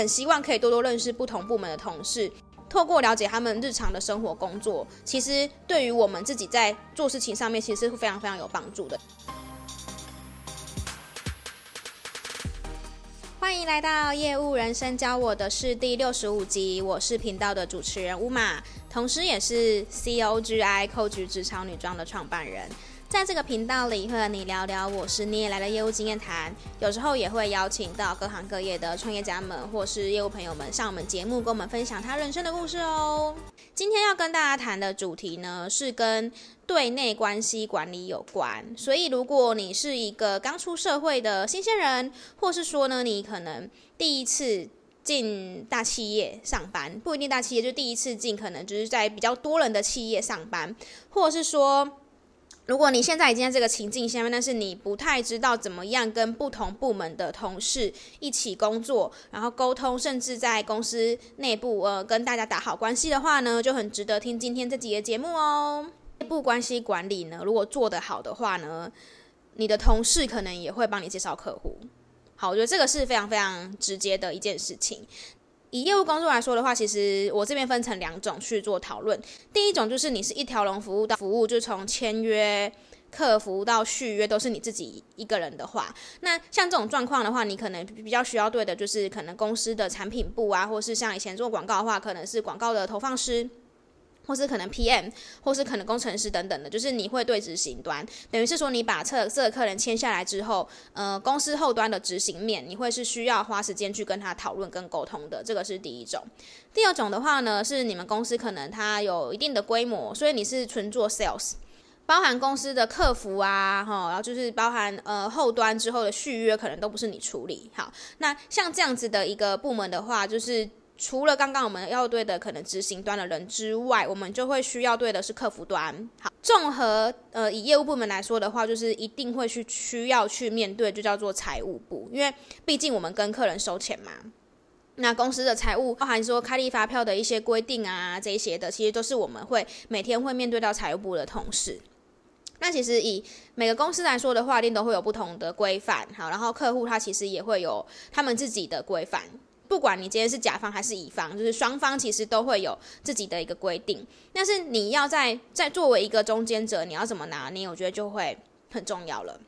很希望可以多多认识不同部门的同事，透过了解他们日常的生活工作，其实对于我们自己在做事情上面，其实是非常非常有帮助的。欢迎来到业务人生教我的是第六十五集，我是频道的主持人乌玛，同时也是 COGI co 职场女装的创办人。在这个频道里，会和你聊聊我十年来的业务经验谈，有时候也会邀请到各行各业的创业家们或是业务朋友们上我们节目，跟我们分享他人生的故事哦。今天要跟大家谈的主题呢，是跟对内关系管理有关。所以，如果你是一个刚出社会的新鲜人，或是说呢，你可能第一次进大企业上班，不一定大企业，就第一次进，可能就是在比较多人的企业上班，或者是说。如果你现在已经在这个情境下面，但是你不太知道怎么样跟不同部门的同事一起工作，然后沟通，甚至在公司内部呃跟大家打好关系的话呢，就很值得听今天这集的节目哦。内部关系管理呢，如果做得好的话呢，你的同事可能也会帮你介绍客户。好，我觉得这个是非常非常直接的一件事情。以业务工作来说的话，其实我这边分成两种去做讨论。第一种就是你是一条龙服务到服务，就从签约、客服到续约都是你自己一个人的话，那像这种状况的话，你可能比较需要对的就是可能公司的产品部啊，或是像以前做广告的话，可能是广告的投放师。或是可能 PM，或是可能工程师等等的，就是你会对执行端，等于是说你把这这个客人签下来之后，呃，公司后端的执行面，你会是需要花时间去跟他讨论跟沟通的，这个是第一种。第二种的话呢，是你们公司可能它有一定的规模，所以你是纯做 sales，包含公司的客服啊，哈，然后就是包含呃后端之后的续约，可能都不是你处理。好，那像这样子的一个部门的话，就是。除了刚刚我们要对的可能执行端的人之外，我们就会需要对的是客服端。好，综合呃以业务部门来说的话，就是一定会去需要去面对，就叫做财务部，因为毕竟我们跟客人收钱嘛。那公司的财务包含说开立发票的一些规定啊，这些的，其实都是我们会每天会面对到财务部的同事。那其实以每个公司来说的话，一定都会有不同的规范。好，然后客户他其实也会有他们自己的规范。不管你今天是甲方还是乙方，就是双方其实都会有自己的一个规定。但是你要在在作为一个中间者，你要怎么拿捏，我觉得就会很重要了。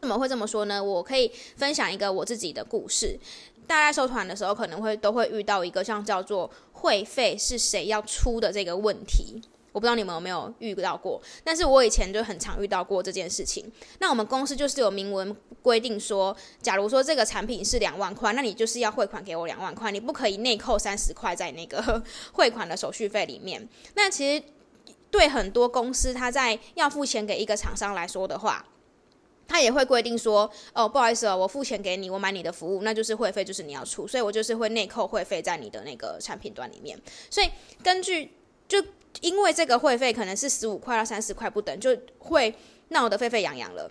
怎么会这么说呢？我可以分享一个我自己的故事。大家收团的时候，可能会都会遇到一个像叫做会费是谁要出的这个问题。我不知道你们有没有遇到过，但是我以前就很常遇到过这件事情。那我们公司就是有明文规定说，假如说这个产品是两万块，那你就是要汇款给我两万块，你不可以内扣三十块在那个 汇款的手续费里面。那其实对很多公司，他在要付钱给一个厂商来说的话，他也会规定说，哦，不好意思哦，我付钱给你，我买你的服务，那就是会费就是你要出，所以我就是会内扣会费在你的那个产品端里面。所以根据就。因为这个会费可能是十五块到三十块不等，就会闹得沸沸扬扬了。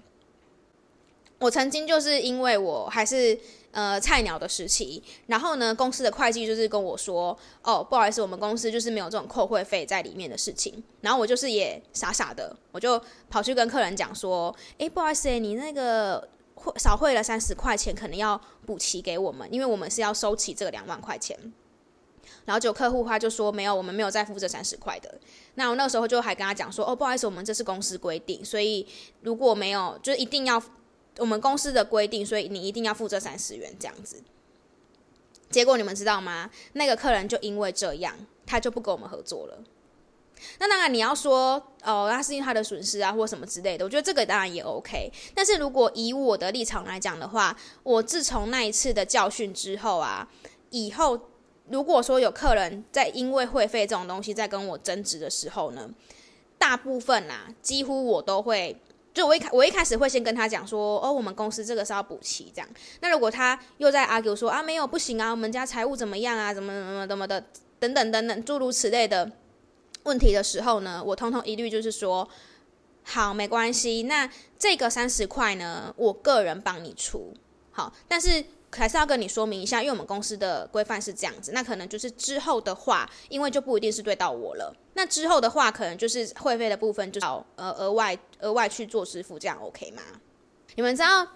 我曾经就是因为我还是呃菜鸟的时期，然后呢，公司的会计就是跟我说，哦，不好意思，我们公司就是没有这种扣会费在里面的事情。然后我就是也傻傻的，我就跑去跟客人讲说，诶，不好意思，你那个会少汇了三十块钱，可能要补齐给我们，因为我们是要收齐这个两万块钱。然后就客户他就说没有，我们没有再付这三十块的。那我那个时候就还跟他讲说，哦，不好意思，我们这是公司规定，所以如果没有，就一定要我们公司的规定，所以你一定要付这三十元这样子。结果你们知道吗？那个客人就因为这样，他就不跟我们合作了。那当然你要说哦，那是因为他的损失啊，或什么之类的，我觉得这个当然也 OK。但是如果以我的立场来讲的话，我自从那一次的教训之后啊，以后。如果说有客人在因为会费这种东西在跟我争执的时候呢，大部分啊，几乎我都会，就我一开我一开始会先跟他讲说，哦，我们公司这个是要补齐这样。那如果他又在 argue 说啊，没有不行啊，我们家财务怎么样啊，怎么怎么怎么的，等等等等诸如此类的问题的时候呢，我通通一律就是说，好，没关系，那这个三十块呢，我个人帮你出，好，但是。还是要跟你说明一下，因为我们公司的规范是这样子，那可能就是之后的话，因为就不一定是对到我了。那之后的话，可能就是会费的部分就要呃额外额外去做支付，这样 OK 吗？你们知道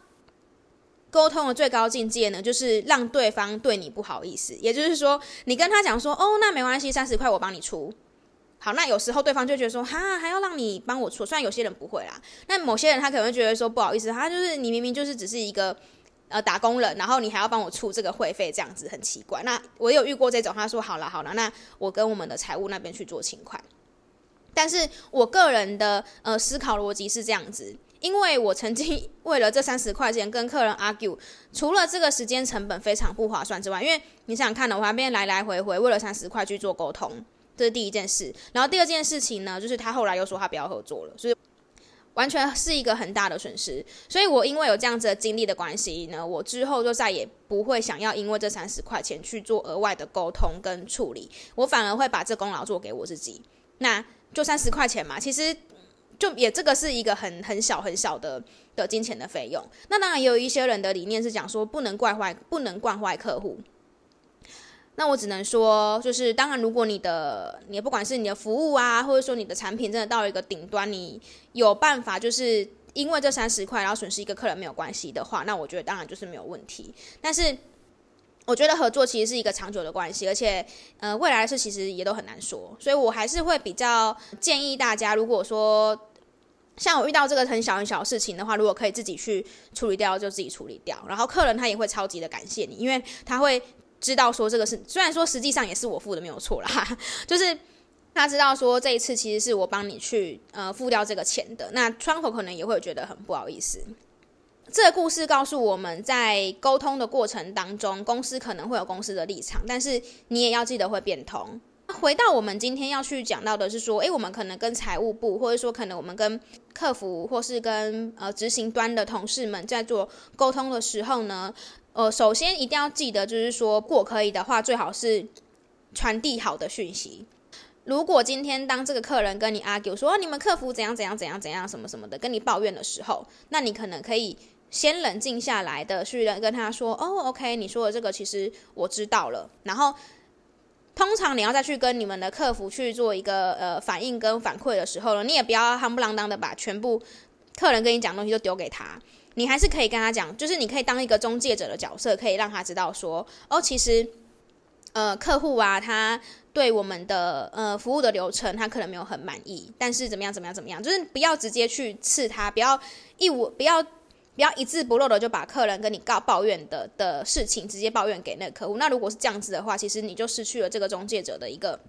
沟通的最高境界呢，就是让对方对你不好意思。也就是说，你跟他讲说，哦，那没关系，三十块我帮你出。好，那有时候对方就觉得说，哈，还要让你帮我出。虽然有些人不会啦，那某些人他可能会觉得说不好意思，他就是你明明就是只是一个呃打工人，然后你还要帮我出这个会费，这样子很奇怪。那我有遇过这种，他说好了好了，那我跟我们的财务那边去做请款。但是我个人的呃思考逻辑是这样子。因为我曾经 为了这三十块钱跟客人 argue，除了这个时间成本非常不划算之外，因为你想看呢，我那边来来回回为了三十块去做沟通，这是第一件事。然后第二件事情呢，就是他后来又说他不要合作了，所以完全是一个很大的损失。所以我因为有这样子的经历的关系呢，我之后就再也不会想要因为这三十块钱去做额外的沟通跟处理，我反而会把这功劳做给我自己。那就三十块钱嘛，其实。就也这个是一个很很小很小的的金钱的费用。那当然也有一些人的理念是讲说不能怪坏不能惯坏客户。那我只能说，就是当然如果你的你不管是你的服务啊，或者说你的产品真的到了一个顶端，你有办法就是因为这三十块然后损失一个客人没有关系的话，那我觉得当然就是没有问题。但是。我觉得合作其实是一个长久的关系，而且，呃，未来的事其实也都很难说，所以我还是会比较建议大家，如果说像我遇到这个很小很小的事情的话，如果可以自己去处理掉，就自己处理掉。然后客人他也会超级的感谢你，因为他会知道说这个是虽然说实际上也是我付的没有错啦，就是他知道说这一次其实是我帮你去呃付掉这个钱的，那窗口可能也会觉得很不好意思。这个故事告诉我们在沟通的过程当中，公司可能会有公司的立场，但是你也要记得会变通。回到我们今天要去讲到的是说，诶，我们可能跟财务部，或者说可能我们跟客服，或是跟呃执行端的同事们在做沟通的时候呢，呃，首先一定要记得，就是说，如果可以的话，最好是传递好的讯息。如果今天当这个客人跟你 argue 说你们客服怎样怎样怎样怎样什么什么的，跟你抱怨的时候，那你可能可以。先冷静下来的去跟他说：“哦，OK，你说的这个其实我知道了。”然后，通常你要再去跟你们的客服去做一个呃反应跟反馈的时候呢，你也不要夯不啷当的把全部客人跟你讲东西都丢给他，你还是可以跟他讲，就是你可以当一个中介者的角色，可以让他知道说：“哦，其实呃客户啊，他对我们的呃服务的流程他可能没有很满意，但是怎么样怎么样怎么样，就是不要直接去刺他，不要一无不要。”不要一字不漏的就把客人跟你告抱怨的的事情直接抱怨给那个客户。那如果是这样子的话，其实你就失去了这个中介者的一个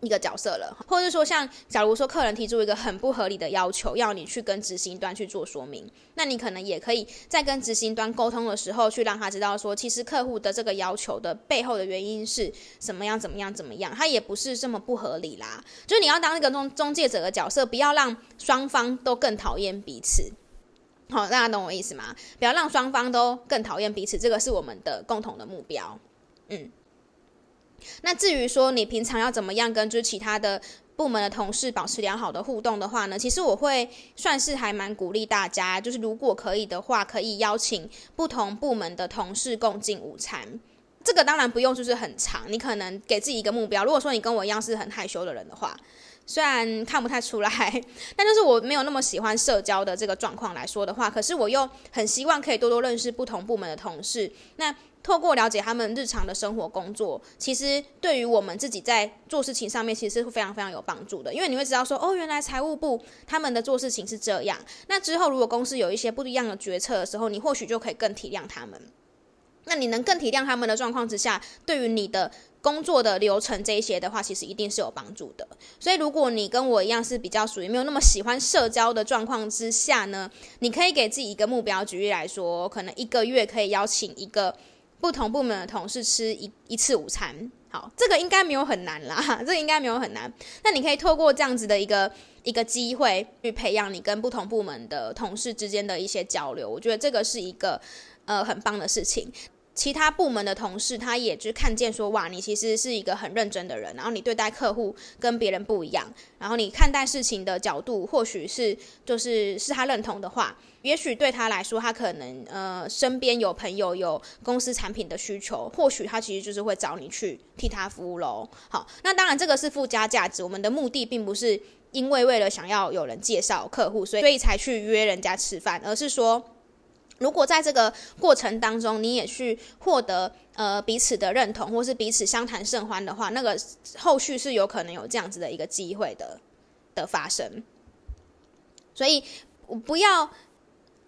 一个角色了。或者说，像假如说客人提出一个很不合理的要求，要你去跟执行端去做说明，那你可能也可以在跟执行端沟通的时候，去让他知道说，其实客户的这个要求的背后的原因是什么样，怎么样，怎么样，他也不是这么不合理啦。就是你要当一个中中介者的角色，不要让双方都更讨厌彼此。好，大家懂我意思吗？不要让双方都更讨厌彼此，这个是我们的共同的目标。嗯，那至于说你平常要怎么样跟就是其他的部门的同事保持良好的互动的话呢？其实我会算是还蛮鼓励大家，就是如果可以的话，可以邀请不同部门的同事共进午餐。这个当然不用就是很长，你可能给自己一个目标。如果说你跟我一样是很害羞的人的话。虽然看不太出来，但就是我没有那么喜欢社交的这个状况来说的话，可是我又很希望可以多多认识不同部门的同事。那透过了解他们日常的生活工作，其实对于我们自己在做事情上面，其实是非常非常有帮助的。因为你会知道说，哦，原来财务部他们的做事情是这样。那之后如果公司有一些不一样的决策的时候，你或许就可以更体谅他们。那你能更体谅他们的状况之下，对于你的。工作的流程这一些的话，其实一定是有帮助的。所以，如果你跟我一样是比较属于没有那么喜欢社交的状况之下呢，你可以给自己一个目标。举例来说，可能一个月可以邀请一个不同部门的同事吃一一次午餐。好，这个应该没有很难啦，这个应该没有很难。那你可以透过这样子的一个一个机会去培养你跟不同部门的同事之间的一些交流。我觉得这个是一个呃很棒的事情。其他部门的同事，他也就看见说，哇，你其实是一个很认真的人，然后你对待客户跟别人不一样，然后你看待事情的角度，或许是就是是他认同的话，也许对他来说，他可能呃身边有朋友有公司产品的需求，或许他其实就是会找你去替他服务喽。好，那当然这个是附加价值，我们的目的并不是因为为了想要有人介绍客户，所以所以才去约人家吃饭，而是说。如果在这个过程当中，你也去获得呃彼此的认同，或是彼此相谈甚欢的话，那个后续是有可能有这样子的一个机会的的发生。所以，我不要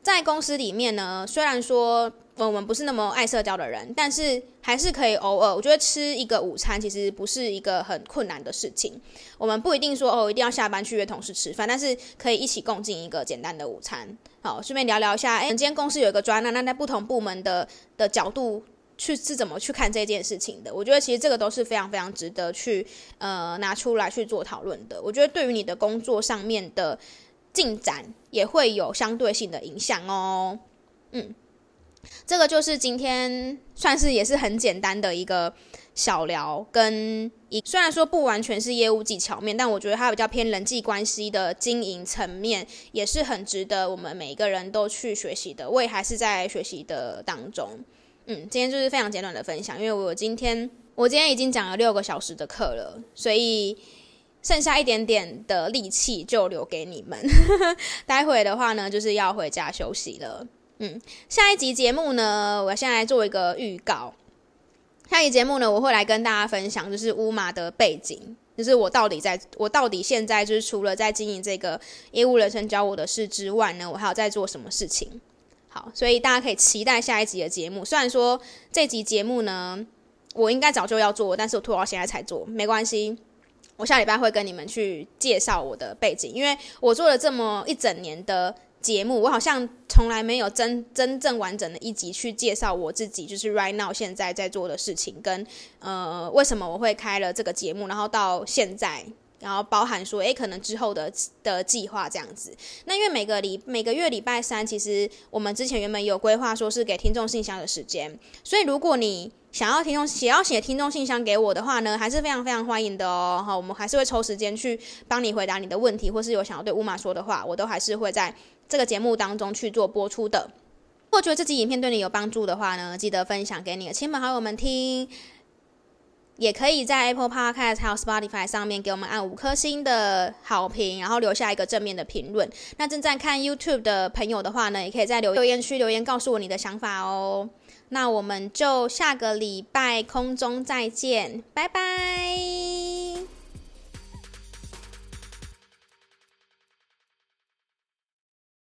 在公司里面呢，虽然说我们不是那么爱社交的人，但是还是可以偶尔，我觉得吃一个午餐其实不是一个很困难的事情。我们不一定说哦，一定要下班去约同事吃饭，但是可以一起共进一个简单的午餐。好，顺便聊聊一下，哎，今天公司有一个专案，那在不同部门的的角度去是怎么去看这件事情的？我觉得其实这个都是非常非常值得去呃拿出来去做讨论的。我觉得对于你的工作上面的进展也会有相对性的影响哦。嗯，这个就是今天算是也是很简单的一个。小聊跟一，虽然说不完全是业务技巧面，但我觉得它比较偏人际关系的经营层面，也是很值得我们每一个人都去学习的。我也还是在学习的当中。嗯，今天就是非常简短的分享，因为我今天我今天已经讲了六个小时的课了，所以剩下一点点的力气就留给你们。待会的话呢，就是要回家休息了。嗯，下一集节目呢，我先来做一个预告。下一集节目呢，我会来跟大家分享，就是乌马的背景，就是我到底在，我到底现在就是除了在经营这个业务人生教我的事之外呢，我还有在做什么事情？好，所以大家可以期待下一集的节目。虽然说这集节目呢，我应该早就要做，但是我拖到现在才做，没关系。我下礼拜会跟你们去介绍我的背景，因为我做了这么一整年的。节目我好像从来没有真真正完整的一集去介绍我自己，就是 right now 现在在做的事情，跟呃为什么我会开了这个节目，然后到现在，然后包含说，诶，可能之后的的计划这样子。那因为每个礼每个月礼拜三，其实我们之前原本有规划说是给听众信箱的时间，所以如果你想要听众写要写听众信箱给我的话呢，还是非常非常欢迎的哦。好，我们还是会抽时间去帮你回答你的问题，或是有想要对乌玛说的话，我都还是会在。这个节目当中去做播出的。如果觉得这集影片对你有帮助的话呢，记得分享给你的亲朋好友们听。也可以在 Apple Podcast 还有 Spotify 上面给我们按五颗星的好评，然后留下一个正面的评论。那正在看 YouTube 的朋友的话呢，也可以在留言区留言告诉我你的想法哦。那我们就下个礼拜空中再见，拜拜。